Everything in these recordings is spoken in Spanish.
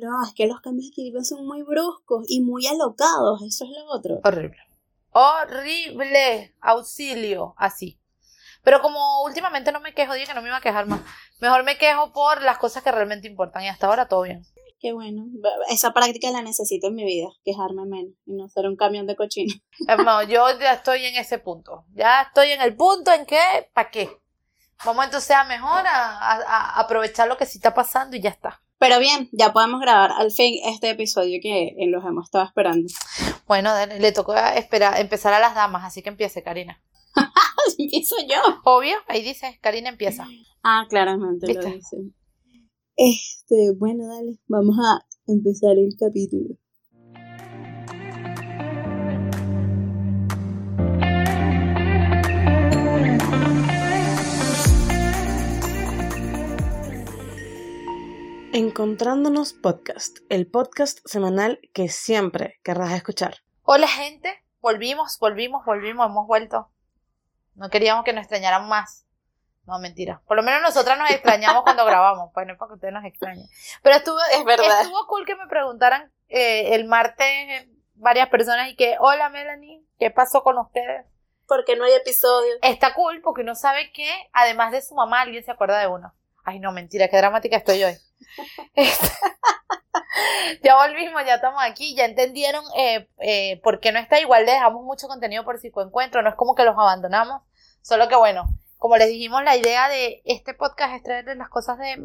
No, es que los cambios de equilibrio son muy bruscos y muy alocados, eso es lo otro. Horrible. Horrible. Auxilio. Así. Pero como últimamente no me quejo, dije que no me iba a quejar más. Mejor me quejo por las cosas que realmente importan y hasta ahora todo bien. Qué bueno. Esa práctica la necesito en mi vida, quejarme menos y no ser un camión de cochino. No, yo ya estoy en ese punto. Ya estoy en el punto en que, ¿para qué? Vamos entonces a mejor a, aprovechar lo que sí está pasando y ya está. Pero bien, ya podemos grabar al fin este episodio que los hemos estado esperando. Bueno, le tocó esperar, empezar a las damas, así que empiece, Karina. Empiezo yo. Obvio, ahí dice, Karina empieza. Ah, claramente lo dice. Este, bueno, dale, vamos a empezar el capítulo. Encontrándonos Podcast, el podcast semanal que siempre querrás escuchar. Hola gente, volvimos, volvimos, volvimos, hemos vuelto. No queríamos que nos extrañaran más. No, mentira. Por lo menos nosotras nos extrañamos cuando grabamos, pues no es para que ustedes nos extrañen. Pero estuvo, es verdad. estuvo cool que me preguntaran eh, el martes varias personas y que, hola Melanie, ¿qué pasó con ustedes? Porque no hay episodio. Está cool porque uno sabe que, además de su mamá, alguien se acuerda de uno. Ay, no, mentira, qué dramática estoy hoy. Este, ya volvimos, ya estamos aquí, ya entendieron eh, eh, por qué no está igual, le dejamos mucho contenido por psicoencuentro, no es como que los abandonamos, solo que bueno, como les dijimos, la idea de este podcast es traerles las cosas de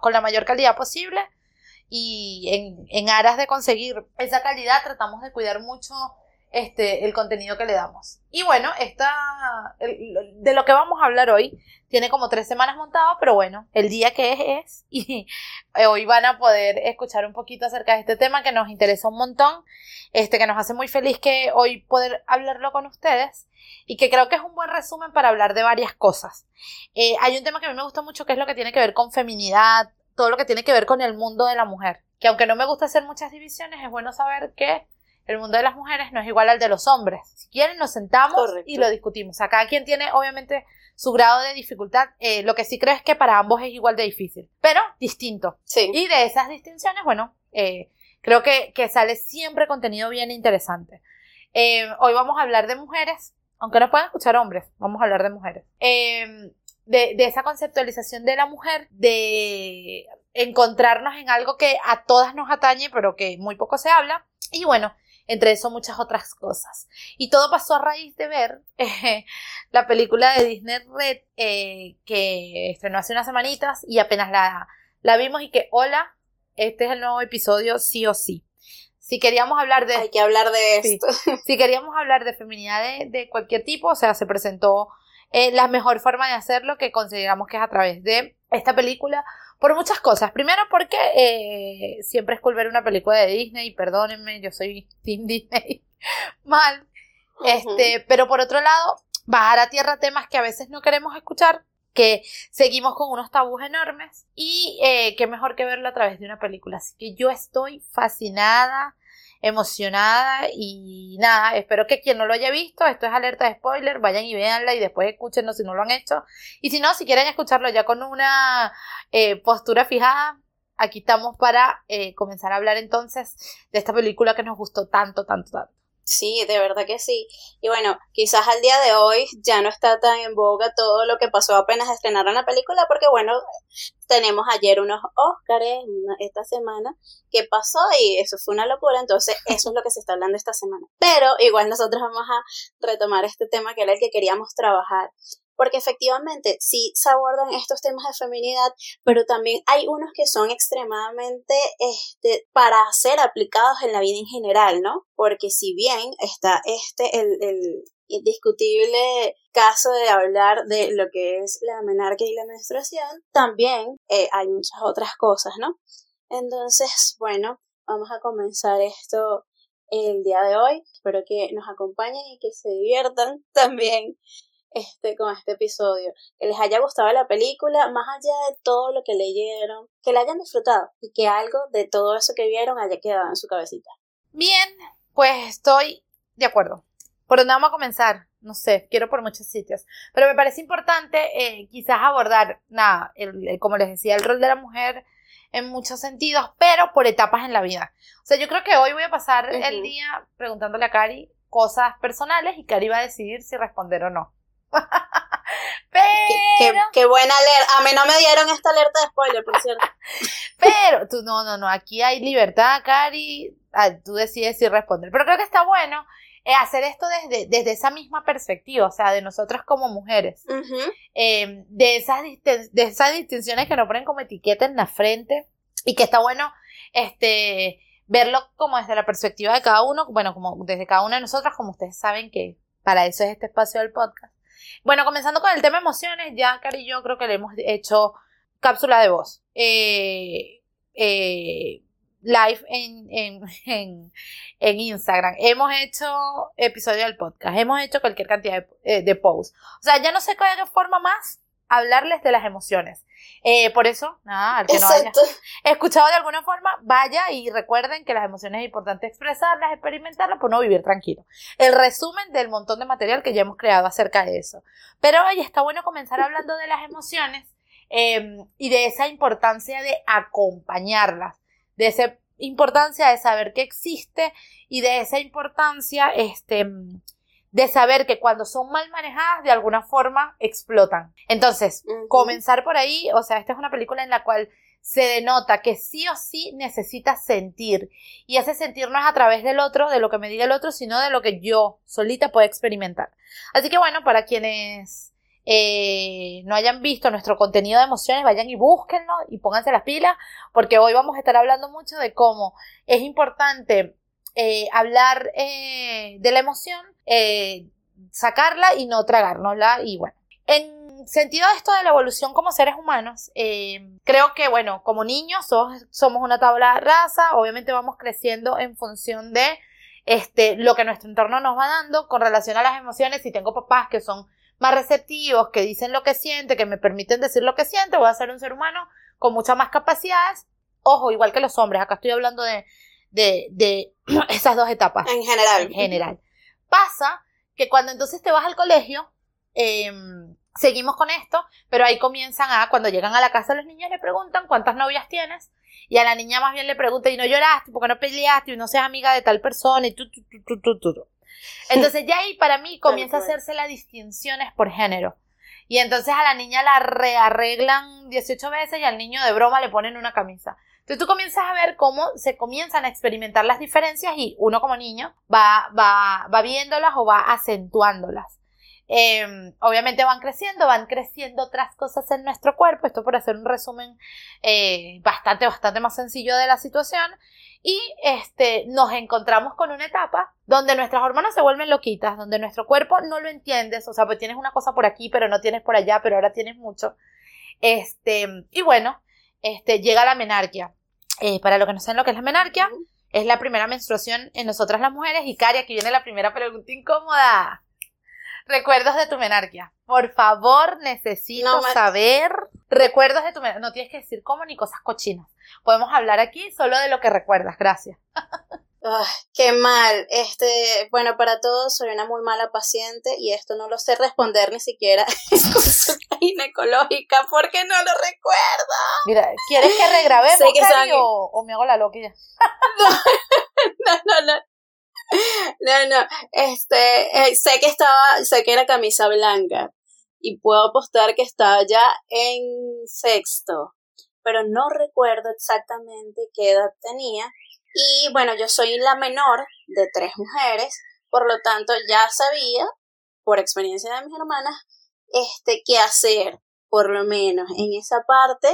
con la mayor calidad posible y en, en aras de conseguir esa calidad tratamos de cuidar mucho este, el contenido que le damos. Y bueno, esta, de lo que vamos a hablar hoy, tiene como tres semanas montado, pero bueno, el día que es es, y hoy van a poder escuchar un poquito acerca de este tema que nos interesa un montón, este, que nos hace muy feliz que hoy poder hablarlo con ustedes, y que creo que es un buen resumen para hablar de varias cosas. Eh, hay un tema que a mí me gusta mucho que es lo que tiene que ver con feminidad, todo lo que tiene que ver con el mundo de la mujer, que aunque no me gusta hacer muchas divisiones, es bueno saber que el mundo de las mujeres no es igual al de los hombres. Si quieren, nos sentamos y lo discutimos. O cada quien tiene, obviamente, su grado de dificultad. Eh, lo que sí creo es que para ambos es igual de difícil, pero distinto. Sí. Y de esas distinciones, bueno, eh, creo que, sale siempre contenido bien interesante. Eh, hoy vamos a hablar de mujeres, aunque no puedan escuchar hombres, vamos a hablar de mujeres. de, de esa conceptualización de la mujer, de encontrarnos en algo que a todas nos atañe, pero que muy poco se habla. Y bueno, entre eso muchas otras cosas. Y todo pasó a raíz de ver eh, la película de Disney Red eh, que estrenó hace unas semanitas y apenas la, la vimos y que, hola, este es el nuevo episodio sí o sí. Si queríamos hablar de... Hay que hablar de esto. si queríamos hablar de feminidad de, cualquier tipo, o sea, se presentó eh, la mejor forma de hacerlo que consideramos que es a través de esta película por muchas cosas. Primero porque eh, siempre es cool ver una película de Disney, perdónenme, yo soy Team Disney mal. Este, pero por otro lado, bajar a tierra temas que a veces no queremos escuchar, que seguimos con unos tabús enormes y eh, qué mejor que verlo a través de una película. Así que yo estoy fascinada emocionada y nada, espero que quien no lo haya visto, esto es alerta de spoiler, vayan y véanla y después escúchenlo si no lo han hecho. Y si no, si quieren escucharlo ya con una eh, postura fijada, aquí estamos para eh, comenzar a hablar entonces de esta película que nos gustó tanto, tanto, tanto. Sí, de verdad que sí. Y bueno, quizás al día de hoy ya no está tan en boga todo lo que pasó apenas estrenaron la película, porque bueno, tenemos ayer unos Óscares esta semana que pasó y eso fue una locura, entonces eso es lo que se está hablando esta semana. Pero igual nosotros vamos a retomar este tema que era el que queríamos trabajar porque efectivamente sí se abordan estos temas de feminidad, pero también hay unos que son extremadamente este, para ser aplicados en la vida en general, ¿no? Porque si bien está este, el, el indiscutible caso de hablar de lo que es la menarquia y la menstruación, también eh, hay muchas otras cosas, ¿no? Entonces, bueno, vamos a comenzar esto el día de hoy. Espero que nos acompañen y que se diviertan también este, con este episodio, que les haya gustado la película, más allá de todo lo que leyeron, que la hayan disfrutado y que algo de todo eso que vieron haya quedado en su cabecita. Bien, pues estoy de acuerdo. ¿Por dónde vamos a comenzar? No sé, quiero por muchos sitios. Pero me parece importante eh, quizás abordar, nada, el, como les decía, el rol de la mujer en muchos sentidos, pero por etapas en la vida. O sea, yo creo que hoy voy a pasar el día preguntándole a Cari cosas personales y Cari va a decidir si responder o no. pero... Qué, buena alerta. A mí no me dieron esta alerta de spoiler, por cierto. pero, tú, no, no, no, aquí hay libertad, Cari. Ah, tú decides si responder. Pero creo que está bueno eh, hacer esto desde, desde esa misma perspectiva, o sea, de nosotras como mujeres. Em, de, esas, de esas distinciones que nos ponen como etiqueta en la frente y que está bueno, este verlo como desde la perspectiva de cada uno, bueno, como desde cada una de nosotras, como ustedes saben que para eso es este espacio del podcast. Bueno, comenzando con el tema emociones, ya Cari y yo creo que le hemos hecho cápsula de voz. Eh, eh, live en, en, en, en, Instagram. Hemos hecho episodio del podcast. Hemos hecho cualquier cantidad de, de posts. O sea, ya no sé qué forma más hablarles de las emociones. Eh, por eso, nada, al que no haya escuchado de alguna forma, vaya y recuerden que las emociones es importante expresarlas, experimentarlas, por no vivir tranquilo. El resumen del montón de material que ya hemos creado acerca de eso. Pero hoy está bueno comenzar hablando de las emociones em, y de esa importancia de acompañarlas, de esa importancia de saber que existe y de esa importancia, este, de saber que cuando son mal manejadas de alguna forma explotan. Entonces, comenzar por ahí, o sea, esta es una película en la cual se denota que sí o sí necesitas sentir y ese sentir no es a través del otro, de lo que me diga el otro, sino de lo que yo solita puedo experimentar. Así que bueno, para quienes eh, no hayan visto nuestro contenido de emociones, vayan y búsquenlo y pónganse las pilas, porque hoy vamos a estar hablando mucho de cómo es importante eh, hablar eh, de la emoción, eh, sacarla y no tragárnosla. Y bueno, en sentido de esto de la evolución como seres humanos, creo que, bueno, como niños somos, una tabla de raza, obviamente vamos creciendo en función de este, lo que nuestro entorno nos va dando con relación a las emociones. Si tengo papás que son más receptivos, que dicen lo que siente, que me permiten decir lo que siente, voy a ser un ser humano con muchas más capacidades. Ojo, igual que los hombres, acá estoy hablando de, de, de esas dos etapas. En general. En general. Pasa que cuando entonces te vas al colegio, em, seguimos con esto, pero ahí comienzan a, cuando llegan a la casa los niños le preguntan cuántas novias tienes, y a la niña más bien le pregunta, y no lloraste, porque no peleaste, y no seas amiga de tal persona, y tú, tú, tú, tú, tú, Entonces ya ahí para mí comienza a hacerse las distinciones por género. Y entonces a la niña la rearreglan 18 veces y al niño de broma le ponen una camisa. Entonces tú comienzas a ver cómo se comienzan a experimentar las diferencias y uno como niño va, va, va viéndolas o va acentuándolas. Em, obviamente van creciendo, van creciendo otras cosas en nuestro cuerpo, esto por hacer un resumen eh, bastante, bastante más sencillo de la situación, y este, nos encontramos con una etapa donde nuestras hormonas se vuelven loquitas, donde nuestro cuerpo no lo entiendes, o sea, pues tienes una cosa por aquí, pero no tienes por allá, pero ahora tienes mucho. Este, y bueno, este, llega la menarquia. Eh, para lo que no saben lo que es la menarquia, es la primera menstruación en nosotras las mujeres. Y Cari, aquí viene la primera pregunta incómoda. Recuerdos de tu menarquia. Por favor, necesito saber recuerdos de tu menarquia. No tienes que decir cómo ni cosas cochinas. Podemos hablar aquí solo de lo que recuerdas. Gracias. qué mal. Este, bueno, para todos soy una muy mala paciente y esto no lo sé responder ni siquiera en consulta ginecológica porque no lo recuerdo. Mira, ¿quieres que regrabemos o, o, me hago la loquilla? no, no, no. No, no, este, eh, sé que estaba, sé que era camisa blanca y puedo apostar que estaba ya en sexto, pero no recuerdo exactamente qué edad tenía y bueno, yo soy la menor de tres mujeres, por lo tanto ya sabía, por experiencia de mis hermanas, este, qué hacer, por lo menos en esa parte,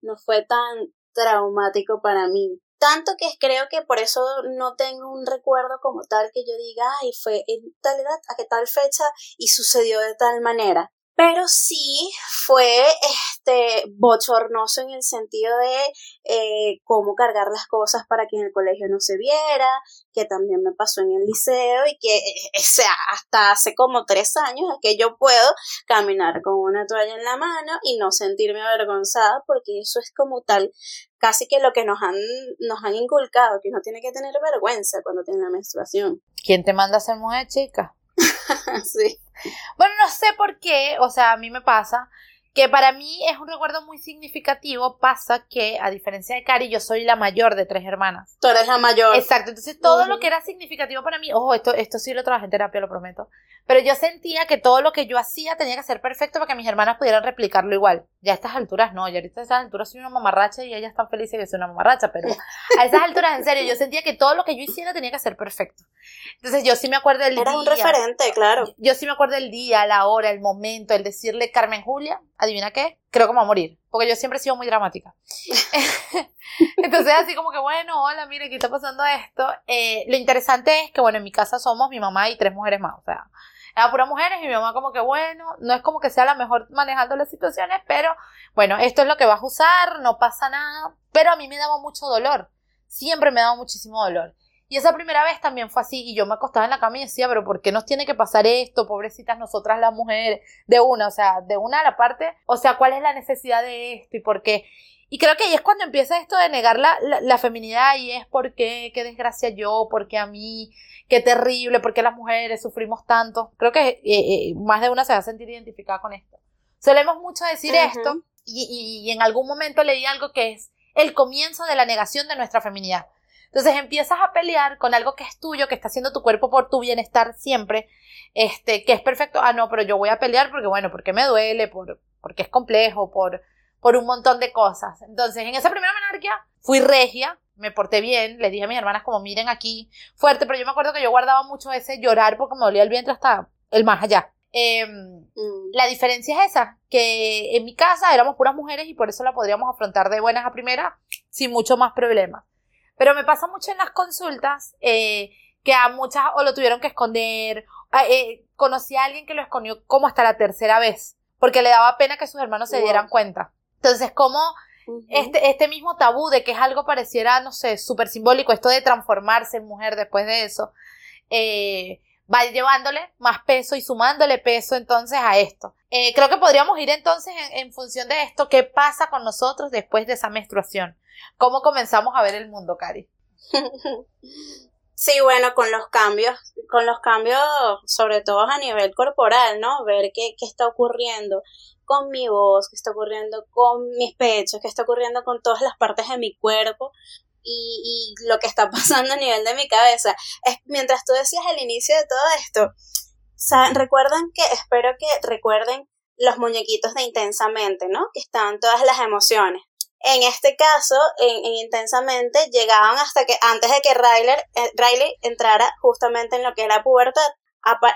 no fue tan traumático para mí. Tanto que creo que por eso no tengo un recuerdo como tal que yo diga, ay, fue en tal edad, a qué tal fecha y sucedió de tal manera pero sí fue este bochornoso en el sentido de eh, cómo cargar las cosas para que en el colegio no se viera, que también me pasó en el liceo y que, eh, o sea, hasta hace como tres años que yo puedo caminar con una toalla en la mano y no sentirme avergonzada porque eso es como tal casi que lo que nos han, nos han inculcado, que uno tiene que tener vergüenza cuando tiene la menstruación. ¿Quién te manda a ser mujer chica? sí. Bueno, no sé por qué, o sea, a mí me pasa que para mí es un recuerdo muy significativo, pasa que, a diferencia de Cari, yo soy la mayor de tres hermanas. Tú eres la mayor. Exacto, entonces todo lo que era significativo para mí, ojo, esto, esto sí lo trabajé en terapia, lo prometo, pero yo sentía que todo lo que yo hacía tenía que ser perfecto para que mis hermanas pudieran replicarlo igual. Ya a estas alturas no, yo ahorita a estas alturas soy una mamarracha y ellas están felices que soy una mamarracha, pero a esas alturas, en serio, yo sentía que todo lo que yo hiciera tenía que ser perfecto. Entonces yo sí me acuerdo del día. Era un referente, claro. Yo sí me acuerdo del día, la hora, el momento, el decirle Carmen Julia, adivina qué, creo que me voy a morir, porque yo siempre he sido muy dramática. Entonces así como que, bueno, hola, mire, ¿qué está pasando esto? Eh, lo interesante es que, bueno, en mi casa somos mi mamá y tres mujeres más, o sea, era pura mujeres y mi mamá como que, bueno, no es como que sea la mejor manejando las situaciones, pero bueno, esto es lo que vas a usar, no pasa nada, pero a mí me daba mucho dolor, siempre me daba muchísimo dolor. Y esa primera vez también fue así, y yo me acostaba en la cama y decía, pero ¿por qué nos tiene que pasar esto, pobrecitas nosotras las mujeres? De una, o sea, de una a la parte, o sea, ¿cuál es la necesidad de esto y por qué? Y creo que ahí es cuando empieza esto de negar la, la, feminidad y es por qué, qué desgracia yo, por qué a mí, qué terrible, por qué las mujeres sufrimos tanto. Creo que eh, eh, más de una se va a sentir identificada con esto. Solemos mucho decir esto y, y en algún momento leí algo que es el comienzo de la negación de nuestra feminidad. Entonces empiezas a pelear con algo que es tuyo, que está haciendo tu cuerpo por tu bienestar siempre, este, que es perfecto. Ah, no, pero yo voy a pelear porque, bueno, porque me duele, por, porque es complejo, por, por un montón de cosas. Entonces, en esa primera menarquía fui regia, me porté bien, le dije a mis hermanas como miren aquí, fuerte, pero yo me acuerdo que yo guardaba mucho ese llorar porque me dolía el vientre hasta el más allá. Em, mm. La diferencia es esa, que en mi casa éramos puras mujeres y por eso la podríamos afrontar de buenas a primeras sin mucho más problemas. Pero me pasa mucho en las consultas eh, que a muchas o lo tuvieron que esconder. Eh, conocí a alguien que lo escondió como hasta la tercera vez, porque le daba pena que sus hermanos se dieran cuenta. Entonces, como este, este mismo tabú de que es algo pareciera, no sé, súper simbólico, esto de transformarse en mujer después de eso, eh, va llevándole más peso y sumándole peso entonces a esto. Eh, creo que podríamos ir entonces en, función de esto, qué pasa con nosotros después de esa menstruación. ¿Cómo comenzamos a ver el mundo, Cari? Sí, bueno, con los cambios, con los cambios, sobre todo a nivel corporal, ¿no? Ver qué, qué está ocurriendo con mi voz, qué está ocurriendo con mis pechos, qué está ocurriendo con todas las partes de mi cuerpo, y, lo que está pasando a nivel de mi cabeza. Es, mientras tú decías el inicio de todo esto, recuerdan que, espero que recuerden los muñequitos de Intensamente, ¿no? Que estaban todas las emociones. En este caso, en, Intensamente, llegaban hasta que antes de que Riley, eh, Riley entrara justamente en lo que era pubertad.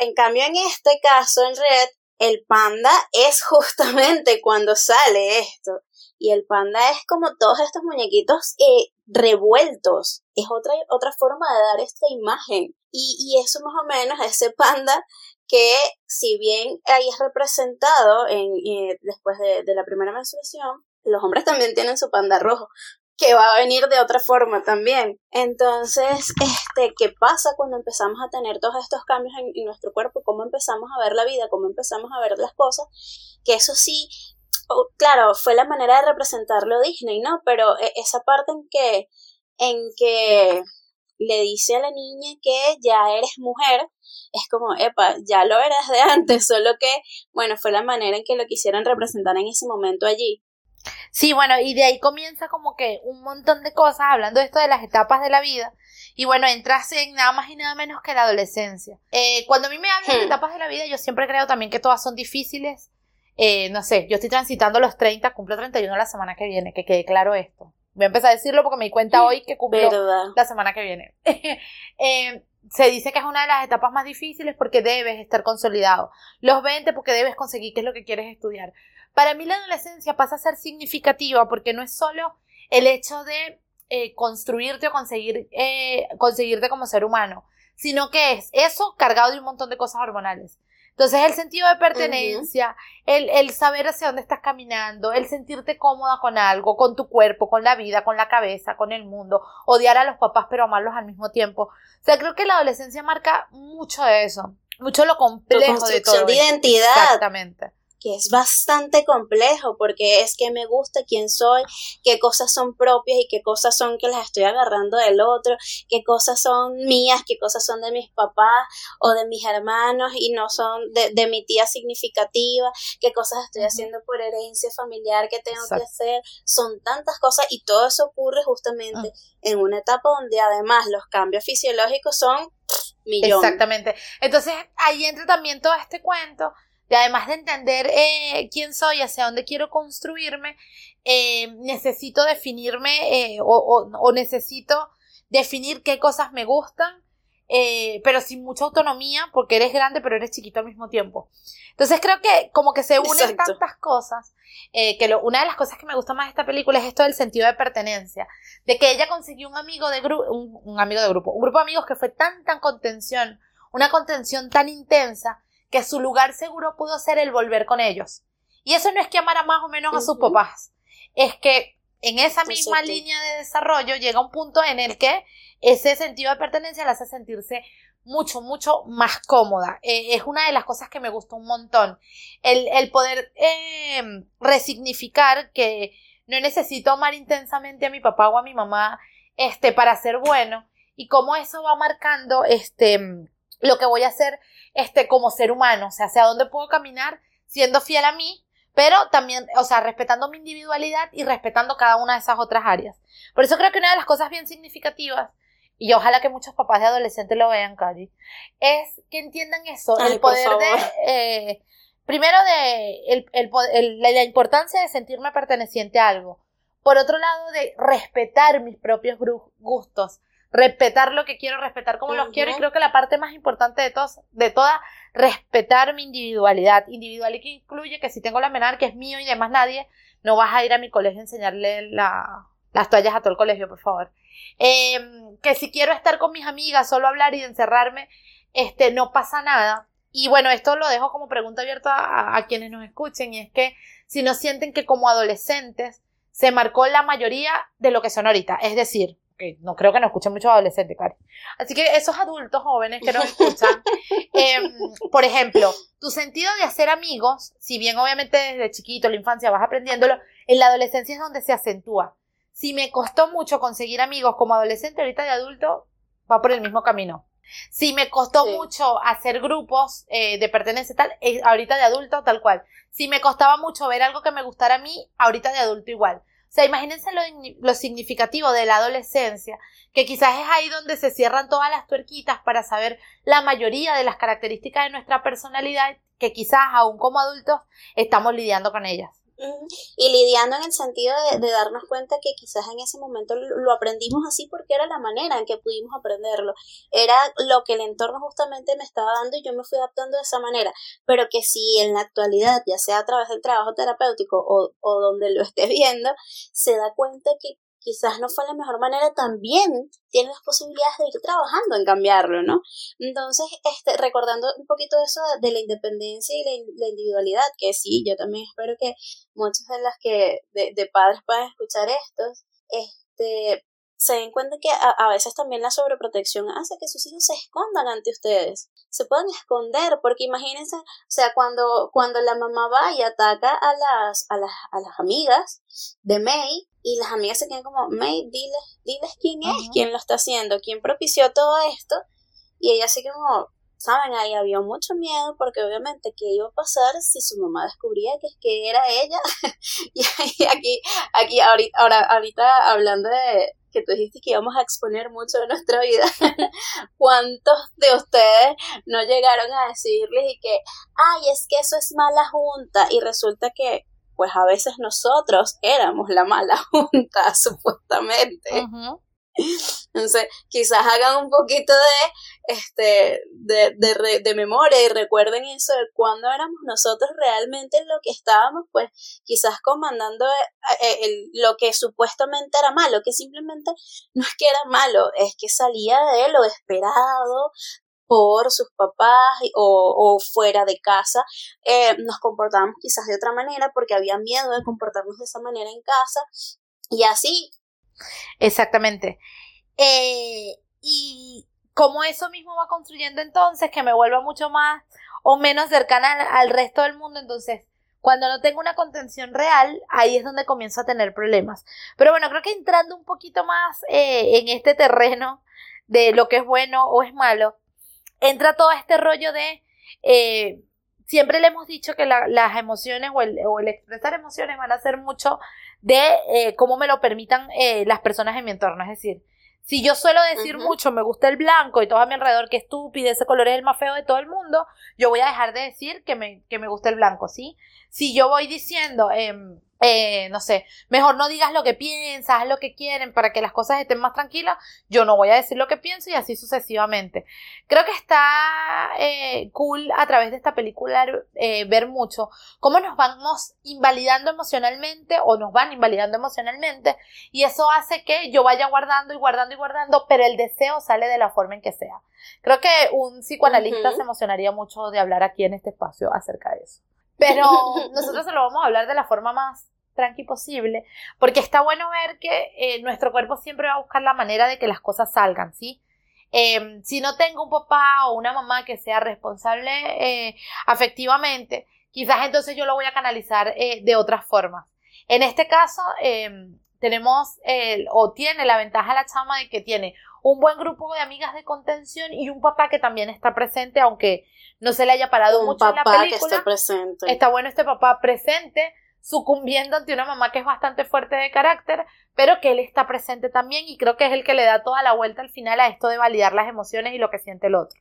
En cambio, en este caso, en Red, el panda es justamente cuando sale esto. Y el panda es como todos estos muñequitos eh, revueltos. Es otra, otra forma de dar esta imagen. Y, y eso más o menos, ese panda que si bien ahí es representado en, eh, después de, de la primera menstruación, los hombres también tienen su panda rojo, que va a venir de otra forma también. Entonces, este, ¿qué pasa cuando empezamos a tener todos estos cambios en, nuestro cuerpo? ¿Cómo empezamos a ver la vida? ¿Cómo empezamos a ver las cosas? Que eso sí claro, fue la manera de representarlo Disney, ¿no? Pero e, esa parte en que, en que le dice a la niña que ya eres mujer, es como, epa, ya lo eras de antes, solo que, bueno, fue la manera en que lo quisieran representar en ese momento allí. Sí, bueno, y de ahí comienza como que un montón de cosas, hablando de esto de las etapas de la vida, y bueno, entras en nada más y nada menos que la adolescencia. Eh, cuando a mí me hablan de hmm. etapas de la vida, yo siempre creo también que todas son difíciles, eh, no sé, yo estoy transitando los 30, cumplo 31 la semana que viene, que quede claro esto. Voy a empezar a decirlo porque me di cuenta hoy que cumplo la semana que viene. Eh, se dice que es una de las etapas más difíciles porque debes estar consolidado. Los 20 porque debes conseguir qué es lo que quieres estudiar. Para mí la adolescencia pasa a ser significativa porque no es solo el hecho de eh, construirte o conseguir, conseguirte como ser humano, sino que es eso cargado de un montón de cosas hormonales. Entonces el sentido de pertenencia, el, el, saber hacia dónde estás caminando, el sentirte cómoda con algo, con tu cuerpo, con la vida, con la cabeza, con el mundo, odiar a los papás pero amarlos al mismo tiempo. O sea, creo que la adolescencia marca mucho de eso, mucho lo complejo de todo. de identidad. Exactamente. Que es bastante complejo porque es que me gusta quién soy, qué cosas son propias y qué cosas son que las estoy agarrando del otro, qué cosas son mías, qué cosas son de mis papás o de mis hermanos y no son de, de mi tía significativa, qué cosas estoy haciendo por herencia familiar que tengo que hacer, son tantas cosas y todo eso ocurre justamente ah. en una etapa donde además los cambios fisiológicos son millones. Exactamente. Entonces ahí entra también todo este cuento y además de entender eh, quién soy, hacia dónde quiero construirme, eh, necesito definirme eh, o, necesito definir qué cosas me gustan, pero sin mucha autonomía, porque eres grande, pero eres chiquito al mismo tiempo. Entonces creo que como que se unen tantas cosas, que una de las cosas que me gusta más de esta película es esto del sentido de pertenencia, de que ella consiguió un amigo de grupo, un amigo de grupo, un grupo de amigos que fue tan, tan contención, una contención tan intensa, que su lugar seguro pudo ser el volver con ellos. Y eso no es que amara más o menos a sus papás, es que en esa misma línea de desarrollo llega un punto en el que ese sentido de pertenencia la hace sentirse mucho, mucho más cómoda. Eh, es una de las cosas que me gustó un montón. El, poder em, resignificar que no necesito amar intensamente a mi papá o a mi mamá este, para ser bueno y cómo eso va marcando este, lo que voy a hacer este, como ser humano, o sea, hacia dónde puedo caminar siendo fiel a mí, pero también, o sea, respetando mi individualidad y respetando cada una de esas otras áreas. Por eso creo que una de las cosas bien significativas, y ojalá que muchos papás de adolescentes lo vean, Cari, es que entiendan eso, el poder de, eh, primero de el, el, la importancia de sentirme perteneciente a algo. Por otro lado, de respetar mis propios gustos, respetar lo que quiero, respetar como los quiero y creo que la parte más importante de, todos, de toda, respetar mi individualidad. Individualidad que incluye que si tengo la menor que es mío y demás nadie, no vas a ir a mi colegio a enseñarle la, las toallas a todo el colegio, por favor. Em, que si quiero estar con mis amigas, solo hablar y encerrarme, este, no pasa nada. Y bueno, esto lo dejo como pregunta abierta a, a quienes nos escuchen, y es que si no sienten que como adolescentes se marcó la mayoría de lo que son ahorita, es decir, no creo que nos escuchen muchos adolescentes, Cari. Así que esos adultos jóvenes que nos escuchan, em, por ejemplo, tu sentido de hacer amigos, si bien obviamente desde chiquito, la infancia vas aprendiéndolo, en la adolescencia es donde se acentúa. Si me costó mucho conseguir amigos como adolescente, ahorita de adulto va por el mismo camino. Si me costó mucho hacer grupos eh, de pertenencia tal, ahorita de adulto tal cual. Si me costaba mucho ver algo que me gustara a mí, ahorita de adulto igual. O sea, imagínense lo, significativo de la adolescencia, que quizás es ahí donde se cierran todas las tuerquitas para saber la mayoría de las características de nuestra personalidad que quizás aún como adultos estamos lidiando con ellas. Y lidiando en el sentido de, darnos cuenta que quizás en ese momento lo, aprendimos así porque era la manera en que pudimos aprenderlo. Era lo que el entorno justamente me estaba dando y yo me fui adaptando de esa manera. Pero que si en la actualidad, ya sea a través del trabajo terapéutico o, o donde lo esté viendo, se da cuenta que quizás no fue la mejor manera, también tiene las posibilidades de ir trabajando en cambiarlo, ¿no? Entonces, este, recordando un poquito eso de, la independencia y la, individualidad, que sí, yo también espero que muchas de las que, de, de padres puedan escuchar esto, este, se den cuenta que a, veces también la sobreprotección hace que sus hijos se escondan ante ustedes, se puedan esconder, porque imagínense, o sea, cuando, cuando la mamá va y ataca a las, a las, a las amigas de May, y las amigas se quedan como, May, diles, diles quién es, quién lo está haciendo, quién propició todo esto, y ella así como, saben, ahí había mucho miedo porque obviamente qué iba a pasar si su mamá descubría que, que era ella. y aquí, aquí ahorita, ahora, ahorita hablando de, que tú dijiste que íbamos a exponer mucho de nuestra vida, ¿cuántos de ustedes no llegaron a decirles y que, ay, es que eso es mala junta? Y resulta que, pues a veces nosotros éramos la mala junta, supuestamente. Entonces, quizás hagan un poquito de, este, de, de, de, memoria y recuerden eso de cuando éramos nosotros realmente lo que estábamos, pues quizás comandando eh, eh, lo que supuestamente era malo, que simplemente no es que era malo, es que salía de lo esperado, por sus papás o, o fuera de casa, eh, nos comportábamos quizás de otra manera porque había miedo de comportarnos de esa manera en casa y así. Exactamente. Eh, y como eso mismo va construyendo entonces que me vuelva mucho más o menos cercana al, resto del mundo, entonces Cuando no tengo una contención real, ahí es donde comienzo a tener problemas. Pero bueno, creo que entrando un poquito más eh, en este terreno de lo que es bueno o es malo, entra todo este rollo de... Eh, siempre le hemos dicho que las emociones o el, o el, expresar emociones van a ser mucho de eh, cómo me lo permitan las personas en mi entorno. Es decir, si yo suelo decir mucho, me gusta el blanco y todo a mi alrededor, que estúpido, ese color es el más feo de todo el mundo, yo voy a dejar de decir que me, que me gusta el blanco, ¿sí? Si yo voy diciendo, eh, eh, no sé, mejor no digas lo que piensas, haz lo que quieren para que las cosas estén más tranquilas, yo no voy a decir lo que pienso y así sucesivamente. Creo que está eh, cool a través de esta película eh, ver mucho cómo nos vamos invalidando emocionalmente o nos van invalidando emocionalmente y eso hace que yo vaya guardando y guardando y guardando, pero el deseo sale de la forma en que sea. Creo que un psicoanalista se emocionaría mucho de hablar aquí en este espacio acerca de eso. Pero nosotros se lo vamos a hablar de la forma más tranqui posible, porque está bueno ver que eh, nuestro cuerpo siempre va a buscar la manera de que las cosas salgan, ¿sí? Em, si no tengo un papá o una mamá que sea responsable eh, afectivamente, quizás entonces yo lo voy a canalizar eh, de otras formas. En este caso, em, tenemos o tiene la ventaja la chama de que tiene un buen grupo de amigas de contención y un papá que también está presente, aunque no se le haya parado mucho en la película. Que presente. Está bueno este papá presente, sucumbiendo ante una mamá que es bastante fuerte de carácter, pero que él está presente también y creo que es el que le da toda la vuelta al final a esto de validar las emociones y lo que siente el otro.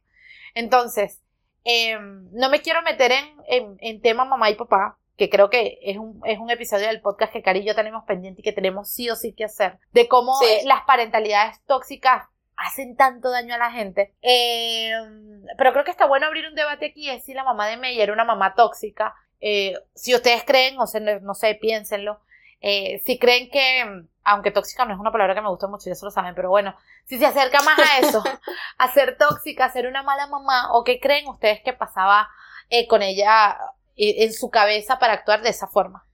Entonces, em, no me quiero meter en, en, tema mamá y papá, que creo que es un, es un episodio del podcast que Cari y yo tenemos pendiente y que tenemos sí o sí que hacer, de cómo las parentalidades tóxicas hacen tanto daño a la gente. Em, pero creo que está bueno abrir un debate aquí, es si la mamá de May era una mamá tóxica eh, si ustedes creen, o sea, no, sé, piénsenlo, eh, si creen que, aunque tóxica no es una palabra que me gusta mucho, ya eso lo saben, pero bueno, si se acerca más a eso, a ser tóxica, a ser una mala mamá, o qué creen ustedes que pasaba eh, con ella en su cabeza para actuar de esa forma.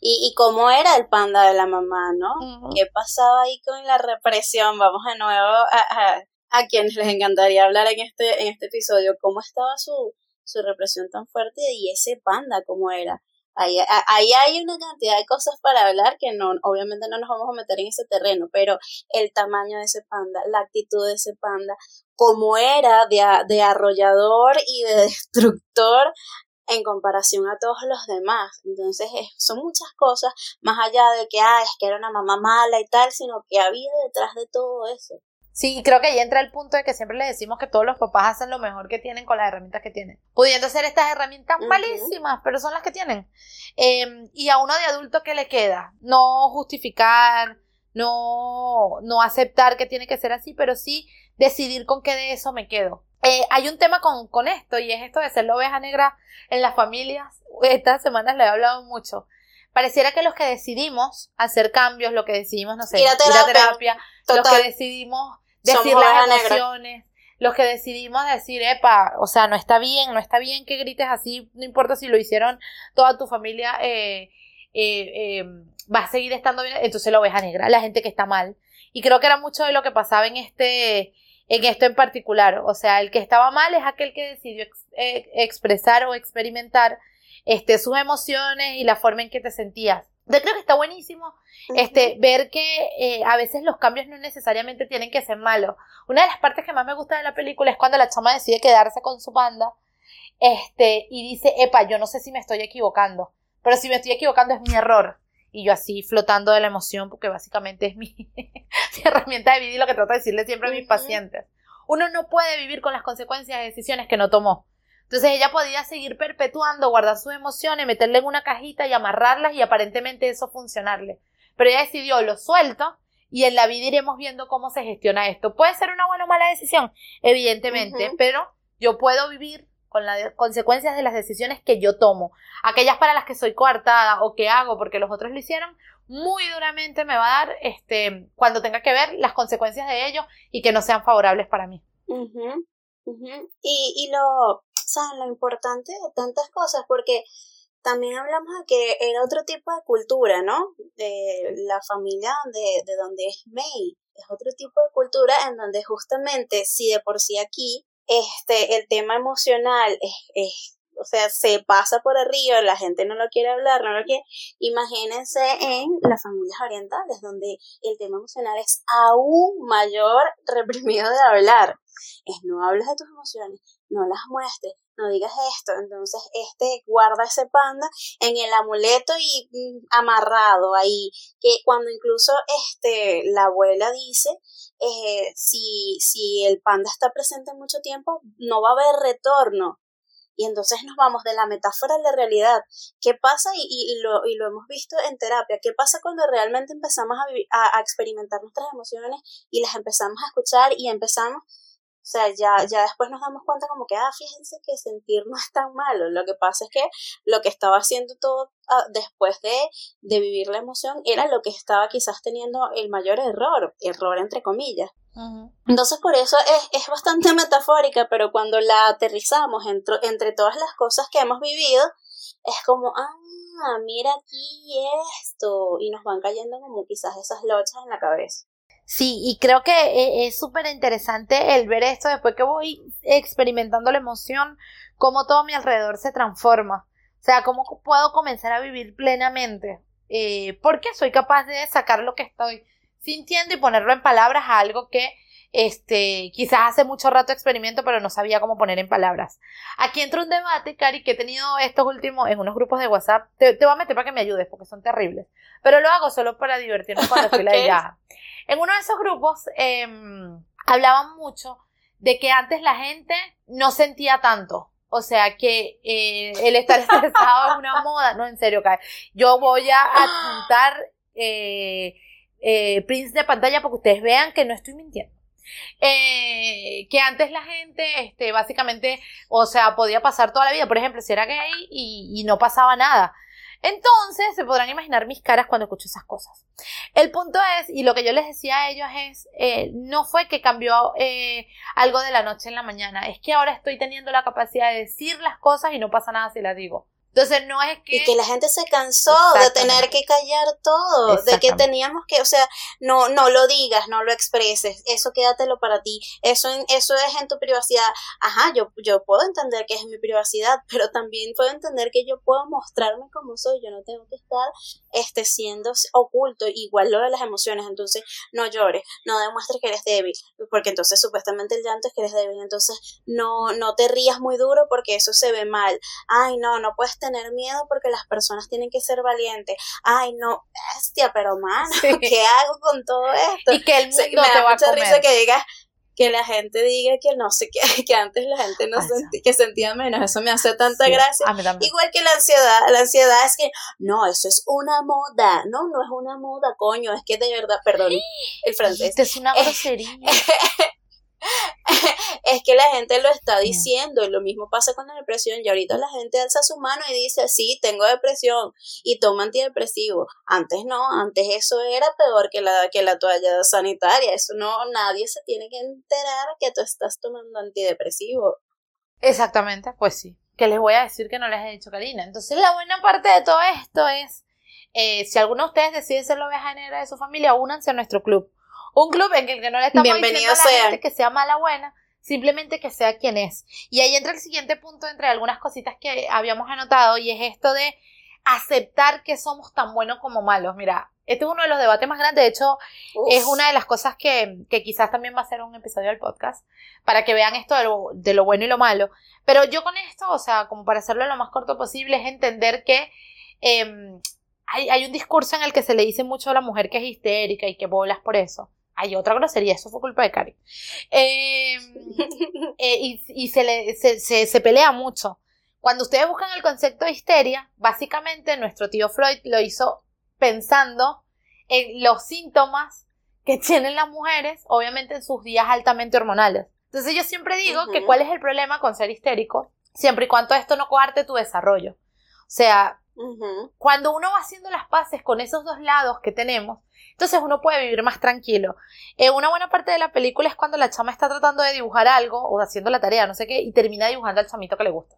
Y, y cómo era el panda de la mamá, ¿no? ¿Qué pasaba ahí con la represión? Vamos de nuevo a, a, quienes les encantaría hablar en este, en este episodio. ¿Cómo estaba su, su represión tan fuerte y ese panda como era. Ahí, ahí, hay una cantidad de cosas para hablar que no, obviamente no nos vamos a meter en ese terreno, pero el tamaño de ese panda, la actitud de ese panda, como era de, de arrollador y de destructor en comparación a todos los demás. Entonces, son muchas cosas, más allá de que, ah, es que era una mamá mala y tal, sino que había detrás de todo eso. Sí, creo que ahí entra el punto de que siempre le decimos que todos los papás hacen lo mejor que tienen con las herramientas que tienen. Pudiendo ser estas herramientas malísimas, pero son las que tienen. Em, y a uno de adulto, ¿qué le queda? No justificar, no, no aceptar que tiene que ser así, pero sí decidir con qué de eso me quedo. Eh, hay un tema con, con esto y es esto de ser la oveja negra en las familias. Estas semanas le he hablado mucho. Pareciera que los que decidimos hacer cambios, lo que decidimos, no sé, ir a terapia, los que decidimos decir las emociones, los que decidimos decir, epa, o sea, no está bien, no está bien que grites así, no importa si lo hicieron toda tu familia, eh, eh, eh, va a seguir estando bien, entonces la oveja negra, la gente que está mal. Y creo que era mucho de lo que pasaba en este, en esto en particular. O sea, el que estaba mal es aquel que decidió expresar o experimentar este, sus emociones y la forma en que te sentías. Yo creo que está buenísimo este, ver que eh, a veces los cambios no necesariamente tienen que ser malos. Una de las partes que más me gusta de la película es cuando la chama decide quedarse con su panda este, y dice, epa, yo no sé si me estoy equivocando, pero si me estoy equivocando es mi error. Y yo así flotando de la emoción, porque básicamente es mi, herramienta de y lo que trato de decirle siempre a mis pacientes. Uno no puede vivir con las consecuencias de decisiones que no tomó. Entonces ella podía seguir perpetuando, guardar sus emociones, meterle en una cajita y amarrarlas y aparentemente eso funcionarle. Pero ella decidió, lo suelto y en la vida iremos viendo cómo se gestiona esto. Puede ser una buena o mala decisión, evidentemente, pero yo puedo vivir con las consecuencias de las decisiones que yo tomo. Aquellas para las que soy coartada o que hago porque los otros lo hicieron, muy duramente me va a dar este cuando tenga que ver las consecuencias de ello y que no sean favorables para mí. Y, y lo, saben lo importante de tantas cosas, porque también hablamos de que era otro tipo de cultura, ¿no? De la familia de, de donde es May. Es otro tipo de cultura en donde justamente, si de por sí aquí, este, el tema emocional es o sea, se pasa por arriba, la gente no lo quiere hablar, no lo quiere. Imagínense en las familias orientales, donde el tema emocional es aún mayor reprimido de hablar. Es no hables de tus emociones, no las muestres, no digas esto. Entonces, este guarda ese panda en el amuleto y mm, amarrado ahí, que cuando incluso este la abuela dice eh, si, si el panda está presente mucho tiempo, no va a haber retorno. Y entonces nos vamos de la metáfora a la realidad. ¿Qué pasa? Y, y, lo, y lo hemos visto en terapia. ¿Qué pasa cuando realmente empezamos a, a experimentar nuestras emociones y las empezamos a escuchar y empezamos o sea, ya, ya después nos damos cuenta como que, ah, fíjense que sentir no es tan malo. Lo que pasa es que lo que estaba haciendo todo ah, después de, de vivir la emoción era lo que estaba quizás teniendo el mayor error, error entre comillas. Entonces por eso es, es bastante metafórica, pero cuando la aterrizamos entre, entre todas las cosas que hemos vivido, es como, ah, mira aquí esto, y nos van cayendo como quizás esas lochas en la cabeza. Sí, y creo que e, es súper interesante el ver esto después que voy experimentando la emoción, cómo todo a mi alrededor se transforma. O sea, cómo puedo comenzar a vivir plenamente. Eh, porque soy capaz de sacar lo que estoy sintiendo y ponerlo en palabras a algo que este, quizás hace mucho rato experimento, pero no sabía cómo poner en palabras. Aquí entra un debate, Cari, que he tenido estos últimos en unos grupos de WhatsApp. Te, voy a meter para que me ayudes, porque son terribles. Pero lo hago solo para divertirme cuando estoy la idea. En uno de esos grupos em, hablaban mucho de que antes la gente no sentía tanto. O sea, que eh, el estar estresado es una moda. No, en serio, Cari. Yo voy a apuntar eh, eh, prints de pantalla porque ustedes vean que no estoy mintiendo. Eh, que antes la gente, este, básicamente, o sea, podía pasar toda la vida, por ejemplo, si era gay y, no pasaba nada. Entonces, se podrán imaginar mis caras cuando escucho esas cosas. El punto es, y lo que yo les decía a ellos es, eh, no fue que cambió eh, algo de la noche en la mañana, es que ahora estoy teniendo la capacidad de decir las cosas y no pasa nada si las digo. Entonces no es que... Y que la gente se cansó de tener que callar todo, de que teníamos que, o sea, no, no lo digas, no lo expreses, eso quédatelo para ti, eso, eso es en tu privacidad. Ajá, yo, yo puedo entender que es mi privacidad, pero también puedo entender que yo puedo mostrarme como soy, yo no tengo que estar este, siendo oculto, igual lo de las emociones, entonces no llores, no demuestres que eres débil, porque entonces supuestamente el llanto es que eres débil, entonces no, no te rías muy duro porque eso se ve mal, ay no, no puedes tener miedo porque las personas tienen que ser valientes. Ay, no, bestia, pero man, ¿qué hago con todo esto? Y que el mundo me da mucha risa que diga que la gente diga que no sé qué, que antes la gente no sentía, que sentía menos, eso me hace tanta gracia. Igual que la ansiedad, la ansiedad es que no, eso es una moda, no, no es una moda, coño, es que de verdad, perdón, el francés. Es una grosería. es que la gente lo está diciendo y lo mismo pasa con la depresión y ahorita la gente alza su mano y dice sí tengo depresión y toma antidepresivo. Antes no antes eso era peor que la que la toalla sanitaria eso no nadie se tiene que enterar que tú estás tomando antidepresivo. Exactamente pues sí. Que les voy a decir que no les he dicho Karina. Entonces la buena parte de todo esto es eh, si alguno de ustedes decide ser la oveja negra de su familia únanse a nuestro club un club en el que no le estamos diciendo a la gente que sea mala buena, simplemente que sea quien es. Y ahí entra el siguiente punto entre algunas cositas que habíamos anotado y es esto de aceptar que somos tan buenos como malos. Mira, este es uno de los debates más grandes, de hecho es una de las cosas que, que, quizás también va a ser un episodio del podcast, para que vean esto de lo, de lo bueno y lo malo. Pero yo con esto, o sea, como para hacerlo lo más corto posible, es entender que em, hay, hay un discurso en el que se le dice mucho a la mujer que es histérica y que bolas por eso hay otra grosería, eso fue culpa de Cari. Em, eh, y, se, le, se, pelea mucho. Cuando ustedes buscan el concepto de histeria, básicamente nuestro tío Freud lo hizo pensando en los síntomas que tienen las mujeres, obviamente en sus días altamente hormonales. Entonces yo siempre digo que cuál es el problema con ser histérico, siempre y cuando esto no coarte tu desarrollo. O sea, cuando uno va haciendo las paces con esos dos lados que tenemos, entonces uno puede vivir más tranquilo. Eh, una buena parte de la película es cuando la chama está tratando de dibujar algo o haciendo la tarea, no sé qué, y termina dibujando al chamito que le gusta.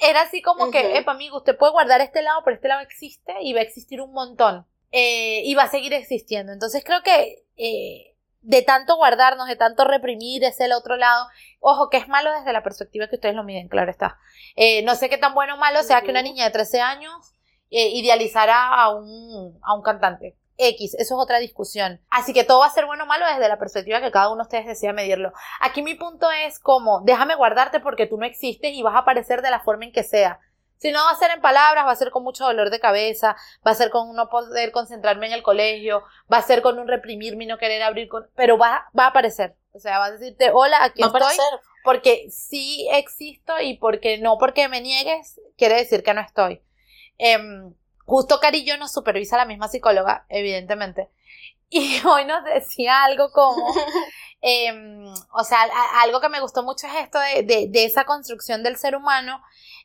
Era así como que, epa, amigo, usted puede guardar este lado, pero este lado existe y va a existir un montón. Eh, y va a seguir existiendo. Entonces creo que eh, de tanto guardarnos, de tanto reprimir ese el otro lado. Ojo, que es malo desde la perspectiva que ustedes lo miden, claro está. Eh, no sé qué tan bueno o malo sea que una niña de 13 años eh, idealizara a un, a un cantante. X, eso es otra discusión. Así que todo va a ser bueno o malo desde la perspectiva que cada uno de ustedes decida medirlo. Aquí mi punto es como, déjame guardarte porque tú no existes y vas a aparecer de la forma en que sea. Si no va a ser en palabras, va a ser con mucho dolor de cabeza, va a ser con no poder concentrarme en el colegio, va a ser con un reprimirme y no querer abrir con... Pero va, va a aparecer. O sea, va a decirte, hola, aquí estoy. Porque sí existo y porque no porque me niegues, quiere decir que no estoy. Em, justo Carillo nos supervisa la misma psicóloga, evidentemente. Y hoy nos decía algo como, em, o sea, algo que me gustó mucho es esto de, de esa construcción del ser humano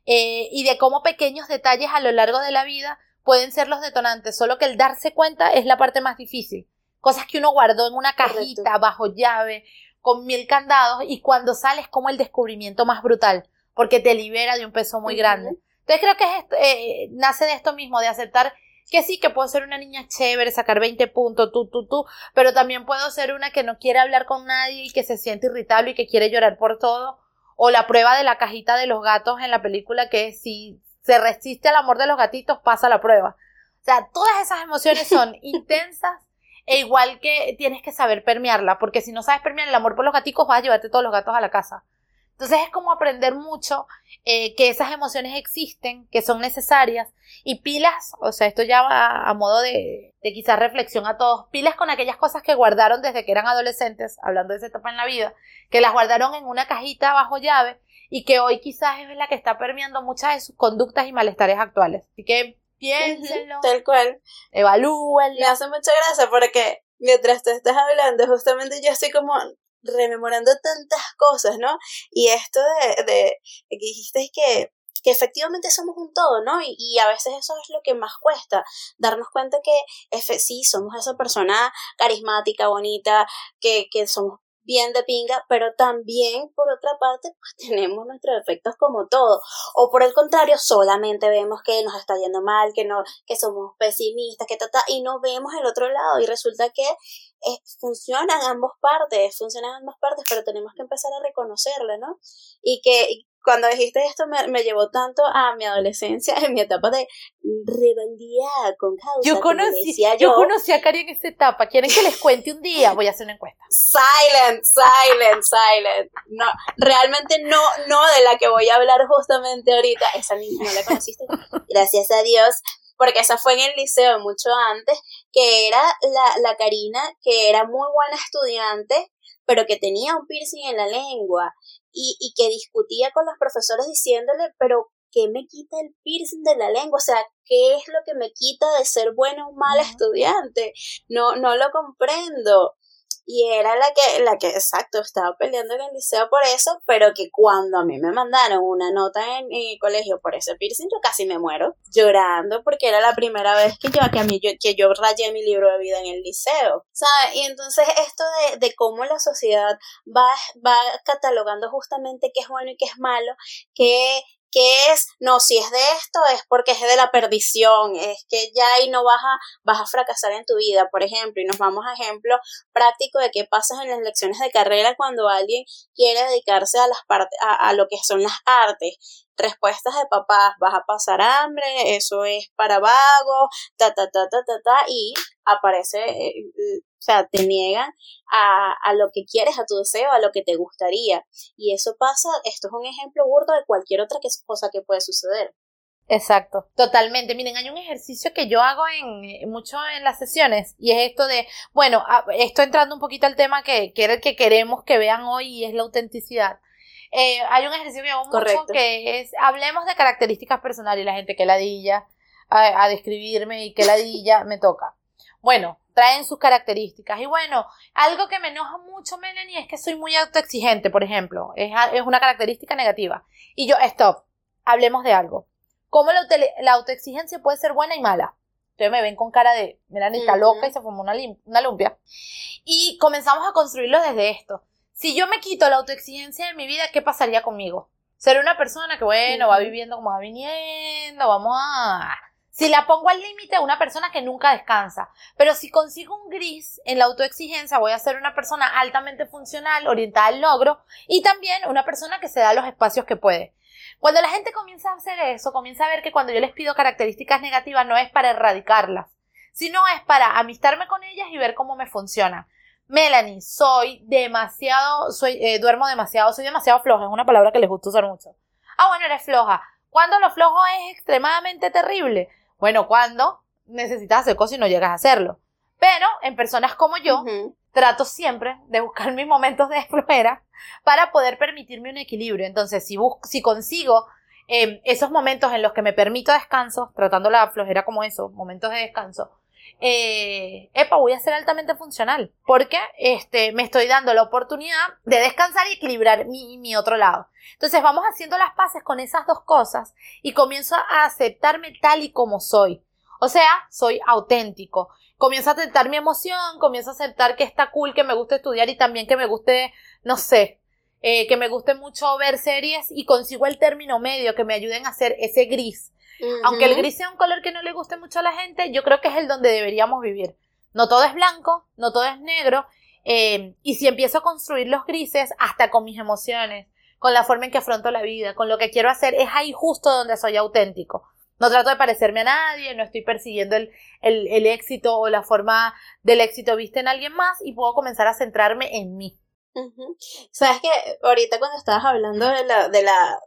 eh, y de cómo pequeños detalles a lo largo de la vida pueden ser los detonantes, solo que el darse cuenta es la parte más difícil. Cosas que uno guardó en una cajita, bajo llave, con mil candados, y cuando sales como el descubrimiento más brutal, porque te libera de un peso muy grande. Entonces creo que eh, nace de esto mismo, de aceptar que sí, que puedo ser una niña chévere, sacar 20 puntos, tú, tú, tú, pero también puedo ser una que no quiere hablar con nadie y que se siente irritable y que quiere llorar por todo, o la prueba de la cajita de los gatos en la película que si se resiste al amor de los gatitos pasa la prueba. O sea, todas esas emociones son intensas e igual que tienes que saber permearla, porque si no sabes permear el amor por los gaticos vas a llevarte todos los gatos a la casa. Entonces es como aprender mucho eh, que esas emociones existen, que son necesarias y pilas, o sea, esto ya va a, modo de, de quizás reflexión a todos, pilas con aquellas cosas que guardaron desde que eran adolescentes, hablando de esa etapa en la vida, que las guardaron en una cajita bajo llave y que hoy quizás es la que está permeando muchas de sus conductas y malestares actuales. Así que piénsenlo. tal cual. Evalúenlo. Me hace mucha gracia porque mientras te estás hablando, justamente yo estoy como rememorando tantas cosas, ¿no? Y esto de, de, que dijiste que que efectivamente somos un todo, ¿no? Y, y, a veces eso es lo que más cuesta, darnos cuenta que sí, somos esa persona carismática, bonita, que, que somos bien de pinga, pero también por otra parte pues tenemos nuestros efectos como todo, o por el contrario solamente vemos que nos está yendo mal, que no que somos pesimistas, que ta, y no vemos el otro lado y resulta que eh, funcionan ambas partes, funcionan ambas partes, pero tenemos que empezar a reconocerla, ¿no? Y que cuando dijiste esto me, me, llevó tanto a mi adolescencia, en mi etapa de rebeldía con causa. Yo conocí, yo, conocí a Cari en esa etapa. ¿Quieren que les cuente un día? Voy a hacer una encuesta. Silent, silent, silent. No, realmente no, no de la que voy a hablar justamente ahorita. Esa niña no la conociste. Gracias a Dios. Porque esa fue en el liceo mucho antes, que era la, la Karina, que era muy buena estudiante, pero que tenía un piercing en la lengua y, y que discutía con los profesores diciéndole, pero ¿qué me quita el piercing de la lengua? O sea, ¿qué es lo que me quita de ser buena o mala estudiante? No, no lo comprendo y era la que, la que, exacto, estaba peleando en el liceo por eso, pero que cuando a mí me mandaron una nota en, mi colegio por ese piercing, yo casi me muero llorando porque era la primera vez que yo, que a mí, yo, que yo rayé mi libro de vida en el liceo, ¿sabes? Y entonces esto de, de cómo la sociedad va, va catalogando justamente qué es bueno y qué es malo, qué que es, no, si es de esto es porque es de la perdición, es que ya ahí no vas a, vas a fracasar en tu vida, por ejemplo, y nos vamos a ejemplo práctico de qué pasa en las lecciones de carrera cuando alguien quiere dedicarse a las partes, a, a lo que son las artes. Respuestas de papás, vas a pasar hambre, eso es para vagos, ta, ta, ta, ta, ta, ta, y aparece eh, sea, te niegan a, a, lo que quieres, a tu deseo, a lo que te gustaría. Y eso pasa, esto es un ejemplo burdo de cualquier otra cosa que puede suceder. Exacto, totalmente. Miren, hay un ejercicio que yo hago en mucho en las sesiones y es esto de, bueno, esto entrando un poquito al tema que, que el que queremos que vean hoy y es la autenticidad. Eh, hay un ejercicio que hago mucho que es, hablemos de características personales y la gente que ladilla a, a describirme y que ladilla me toca. Bueno, traen sus características. Y bueno, algo que me enoja mucho, Melanie, es que soy muy autoexigente, por ejemplo. Es, es una característica negativa. Y yo, stop, hablemos de algo. ¿Cómo la, la autoexigencia puede ser buena y mala? Ustedes me ven con cara de, Melanie está loca y se formó una, una lumpia. Y comenzamos a construirlo desde esto. Si yo me quito la autoexigencia de mi vida, ¿qué pasaría conmigo? Ser una persona que, bueno, va viviendo como va viniendo, vamos a Si la pongo al límite, una persona que nunca descansa. Pero si consigo un gris en la autoexigencia, voy a ser una persona altamente funcional, orientada al logro y también una persona que se da los espacios que puede. Cuando la gente comienza a hacer eso, comienza a ver que cuando yo les pido características negativas no es para erradicarlas, sino es para amistarme con ellas y ver cómo me funciona. Melanie, soy demasiado, soy, eh, duermo demasiado, soy demasiado floja, es una palabra que les gusta usar mucho. Ah, bueno, eres floja. ¿Cuándo lo flojo es extremadamente terrible? Bueno, cuando necesitas hacer cosas y no llegas a hacerlo. Pero en personas como yo, trato siempre de buscar mis momentos de flojera para poder permitirme un equilibrio. Entonces, si, si consigo em, esos momentos en los que me permito descanso, tratando la flojera como eso, momentos de descanso, eh, epa, voy a ser altamente funcional, porque este, me estoy dando la oportunidad de descansar y equilibrar mi, mi otro lado. Entonces vamos haciendo las paces con esas dos cosas y comienzo a aceptarme tal y como soy. O sea, soy auténtico. Comienzo a aceptar mi emoción, comienzo a aceptar que está cool, que me guste estudiar y también que me guste, no sé, eh, que me guste mucho ver series y consigo el término medio que me ayuden a hacer ese gris aunque el gris sea un color que no le guste mucho a la gente, yo creo que es el donde deberíamos vivir. No todo es blanco, no todo es negro, eh, y si empiezo a construir los grises, hasta con mis emociones, con la forma en que afronto la vida, con lo que quiero hacer, es ahí justo donde soy auténtico. No trato de parecerme a nadie, no estoy persiguiendo el, el, éxito o la forma del éxito vista en alguien más y puedo comenzar a centrarme en mí. Sabes que ahorita cuando estabas hablando de la, de la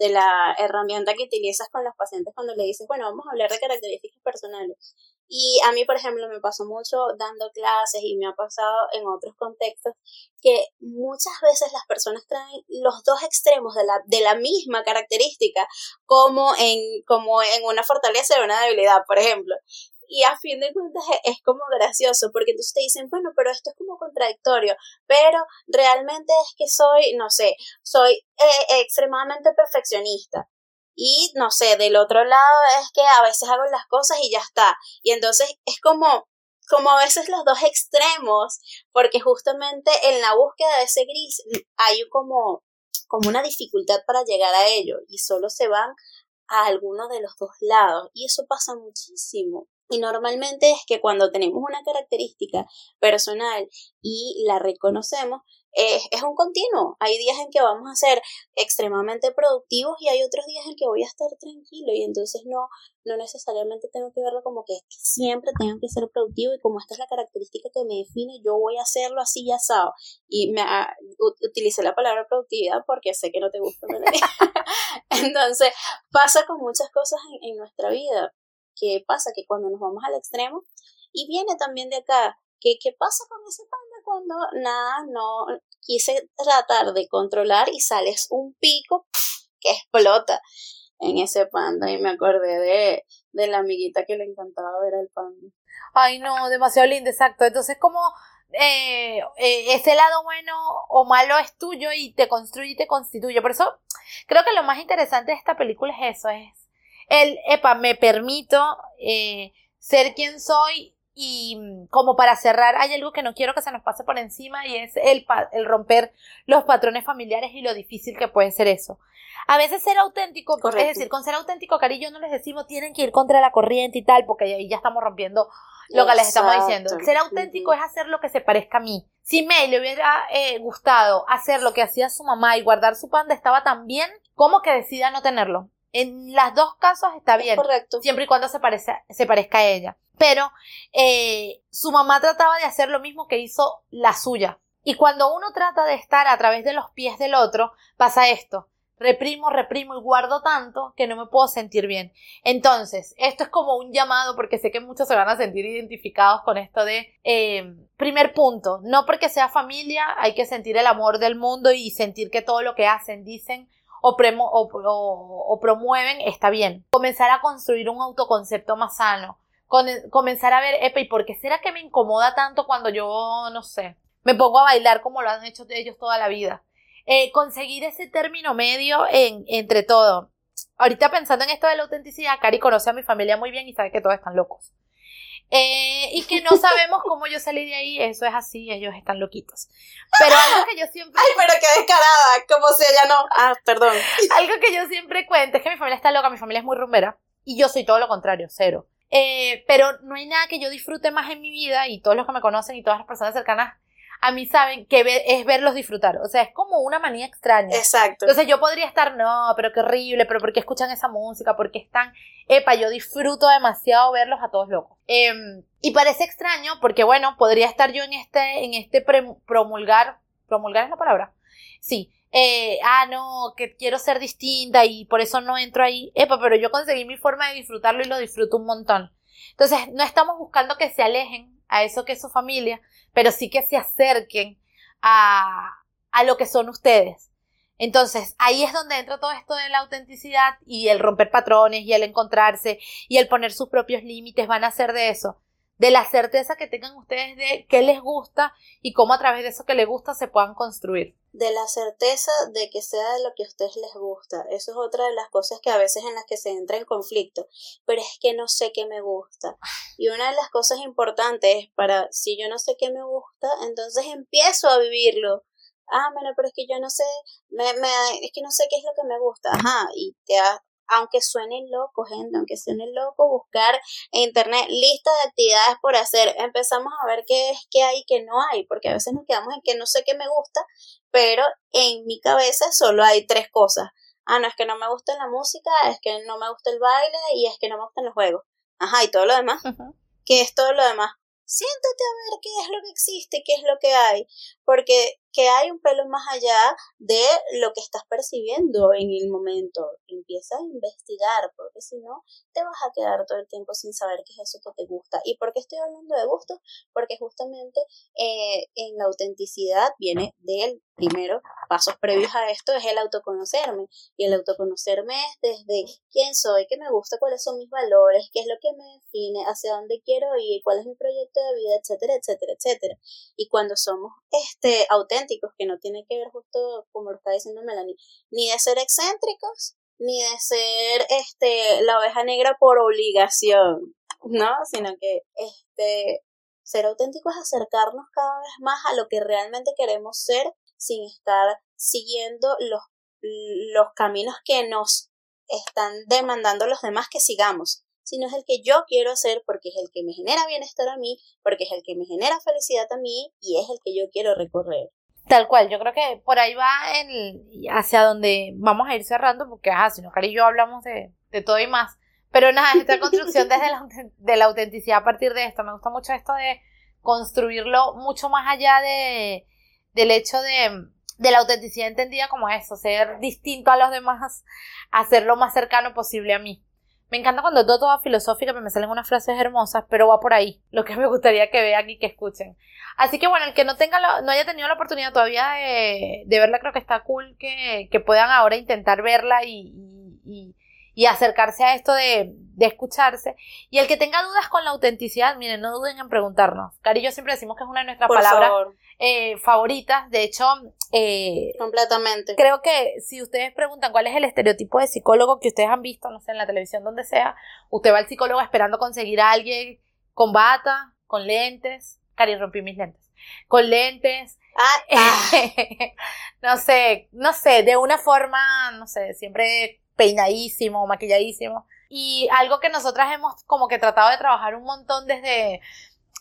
de la herramienta que utilizas con los pacientes cuando le dices, bueno, vamos a hablar de características personales. Y a mí, por ejemplo, me pasó mucho dando clases y me ha pasado en otros contextos que muchas veces las personas traen los dos extremos de la, de la misma característica como en, como en una fortaleza y una debilidad, por ejemplo y a fin de cuentas es, como gracioso porque entonces te dicen, bueno, pero esto es como contradictorio, pero realmente es que soy, no sé, soy eh, extremadamente perfeccionista. Y no sé, del otro lado es que a veces hago las cosas y ya está. Y entonces es como, como a veces los dos extremos, porque justamente en la búsqueda de ese gris hay como, como una dificultad para llegar a ello y solo se van a alguno de los dos lados. Y eso pasa muchísimo. Y normalmente es que cuando tenemos una característica personal y la reconocemos, es, un continuo. Hay días en que vamos a ser extremadamente productivos y hay otros días en que voy a estar tranquilo y entonces no, no necesariamente tengo que verlo como que siempre tengo que ser productivo y como esta es la característica que me define, yo voy a hacerlo así y asado. Y me utilicé la palabra productividad porque sé que no te gusta. entonces pasa con muchas cosas en nuestra vida ¿Qué pasa? Que cuando nos vamos al extremo, y viene también de acá, ¿qué, qué pasa con ese panda cuando nada, no quise tratar de controlar y sales un pico que explota en ese panda? Y me acordé de, de la amiguita que le encantaba ver al panda. Ay, no, demasiado lindo, exacto. Entonces, como eh, eh, ese lado bueno o malo es tuyo y te construye y te constituye. Por eso creo que lo más interesante de esta película es eso, es el, epa, me permito eh, ser quien soy y mm, como para cerrar, hay algo que no quiero que se nos pase por encima y es el, el romper los patrones familiares y lo difícil que puede ser eso. A veces ser auténtico, es decir, con ser auténtico, cariño, no les decimos tienen que ir contra la corriente y tal, porque ahí ya estamos rompiendo lo que les estamos diciendo. Ser auténtico es hacer lo que se parezca a mí. Si May le hubiera eh, gustado hacer lo que hacía su mamá y guardar su panda, estaba tan bien como que decida no tenerlo. En las dos casos está bien. Correcto. Siempre y cuando se, parece, se parezca a ella. Pero eh, su mamá trataba de hacer lo mismo que hizo la suya. Y cuando uno trata de estar a través de los pies del otro, pasa esto. Reprimo, reprimo y guardo tanto que no me puedo sentir bien. Entonces, esto es como un llamado porque sé que muchos se van a sentir identificados con esto de eh, primer punto. No porque sea familia hay que sentir el amor del mundo y sentir que todo lo que hacen, dicen o, o, promueven está bien. Comenzar a construir un autoconcepto más sano. comenzar a ver, epa, ¿y por qué será que me incomoda tanto cuando yo, no sé, me pongo a bailar como lo han hecho ellos toda la vida? Eh, conseguir ese término medio en, entre todo. Ahorita pensando en esto de la autenticidad, Cari conoce a mi familia muy bien y sabe que todos están locos. Eh, y que no sabemos cómo yo salí de ahí, eso es así, ellos están loquitos. Pero algo que yo siempre... Ay, pero qué descarada, como si ella no... Ah, perdón. Algo que yo siempre cuento es que mi familia está loca, mi familia es muy rumbera. Y yo soy todo lo contrario, cero. Eh, pero no hay nada que yo disfrute más en mi vida y todos los que me conocen y todas las personas cercanas a mí saben que es verlos disfrutar. O sea, es como una manía extraña. Exacto. Entonces yo podría estar, no, pero qué horrible, pero ¿por qué escuchan esa música? ¿Por qué están? Epa, yo disfruto demasiado verlos a todos locos. Em, y parece extraño porque, bueno, podría estar yo en este, en este promulgar, promulgar es la palabra. Sí. Eh, ah, no, que quiero ser distinta y por eso no entro ahí. Epa, pero yo conseguí mi forma de disfrutarlo y lo disfruto un montón. Entonces, no estamos buscando que se alejen a eso que es su familia, pero sí que se acerquen a, a lo que son ustedes. Entonces, ahí es donde entra todo esto de la autenticidad y el romper patrones y el encontrarse y el poner sus propios límites van a ser de eso de la certeza que tengan ustedes de qué les gusta y cómo a través de eso que les gusta se puedan construir. De la certeza de que sea de lo que a ustedes les gusta. Eso es otra de las cosas que a veces en las que se entra en conflicto. Pero es que no sé qué me gusta. Y una de las cosas importantes para, si yo no sé qué me gusta, entonces empiezo a vivirlo ah, bueno, pero es que yo no sé, me, me, es que no sé qué es lo que me gusta, ajá, y te, aunque suene loco, gente, aunque suene loco, buscar en internet lista de actividades por hacer. Empezamos a ver qué es que hay y qué no hay, porque a veces nos quedamos en que no sé qué me gusta, pero en mi cabeza solo hay tres cosas. Ah, no, es que no me gusta la música, es que no me gusta el baile y es que no me gustan los juegos. Ajá, y todo lo demás. ¿Qué es todo lo demás? Siéntate a ver qué es lo que existe, qué es lo que hay, porque que hay un pelo más allá de lo que estás percibiendo en el momento. Empieza a investigar, porque si no, te vas a quedar todo el tiempo sin saber qué es eso que te gusta. ¿Y por qué estoy hablando de gustos? Porque justamente eh, en la autenticidad viene del primero, pasos previos a esto, es el autoconocerme. Y el autoconocerme es desde quién soy, qué me gusta, cuáles son mis valores, qué es lo que me define, hacia dónde quiero ir, cuál es mi proyecto de vida, etcétera, etcétera, etcétera. Y cuando somos este auténticos, que no tiene que ver justo como lo está diciendo Melanie, ni de ser excéntricos, ni de ser este la oveja negra por obligación, ¿no? Sino que este ser auténtico es acercarnos cada vez más a lo que realmente queremos ser sin estar siguiendo los, los caminos que nos están demandando los demás que sigamos, sino es el que yo quiero hacer porque es el que me genera bienestar a mí, porque es el que me genera felicidad a mí y es el que yo quiero recorrer. Tal cual, yo creo que por ahí va el, hacia donde vamos a ir cerrando, porque ajá, si no, Cari y yo hablamos de, de todo y más. Pero nada, esta construcción desde la, de la autenticidad a partir de esto. Me gusta mucho esto de construirlo mucho más allá de, del hecho de, de la autenticidad entendida como eso, ser distinto a los demás, hacerlo más cercano posible a mí. Me encanta cuando todo toda filosófica, me salen unas frases hermosas, pero va por ahí, lo que me gustaría que vean y que escuchen. Así que bueno, el que no tenga no haya tenido la oportunidad todavía de, verla, creo que está cool que, que puedan ahora intentar verla y, y acercarse a esto de, de, escucharse. Y el que tenga dudas con la autenticidad, miren, no duden en preguntarnos. Cari y yo siempre decimos que es una de nuestras palabras eh, favoritas. De hecho, eh, completamente. Creo que si ustedes preguntan cuál es el estereotipo de psicólogo que ustedes han visto, no sé, en la televisión, donde sea, usted va al psicólogo esperando conseguir a alguien con bata, con lentes. Cari, rompí mis lentes. Con lentes. Ah, ah. no sé, no sé, de una forma, no sé, siempre peinadísimo, maquilladísimo. Y algo que nosotras hemos como que tratado de trabajar un montón desde,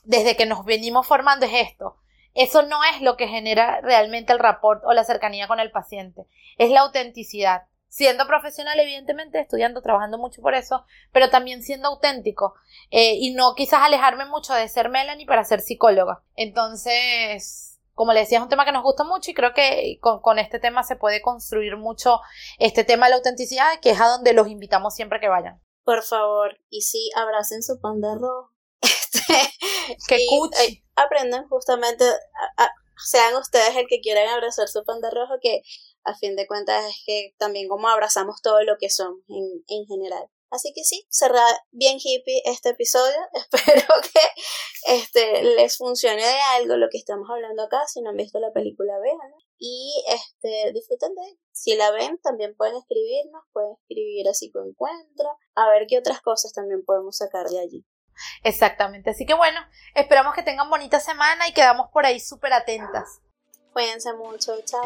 desde que nos venimos formando es esto. Eso no es lo que genera realmente el rapport o la cercanía con el paciente. Es la autenticidad. Siendo profesional, evidentemente, estudiando, trabajando mucho por eso, pero también siendo auténtico. Eh, y no quizás alejarme mucho de ser Melanie para ser psicóloga. Entonces, como le decía, es un tema que nos gusta mucho y creo que con, con, este tema se puede construir mucho este tema de la autenticidad, que es a donde los invitamos siempre que vayan. Por favor, y sí, abracen su pan de rojo. que y, aprendan justamente, sean ustedes el que quieran abrazar su pan de rojo, que a fin de cuentas es que también como abrazamos todo lo que son en, en general. Así que sí, cerrar bien hippie este episodio. Espero que este, les funcione de algo lo que estamos hablando acá. Si no han visto la película, vean. Y este, disfruten de Si la ven, también pueden escribirnos, pueden escribir así que encuentro. A ver qué otras cosas también podemos sacar de allí. Exactamente. Así que bueno, esperamos que tengan bonita semana y quedamos por ahí súper atentas. Cuídense mucho. Chao.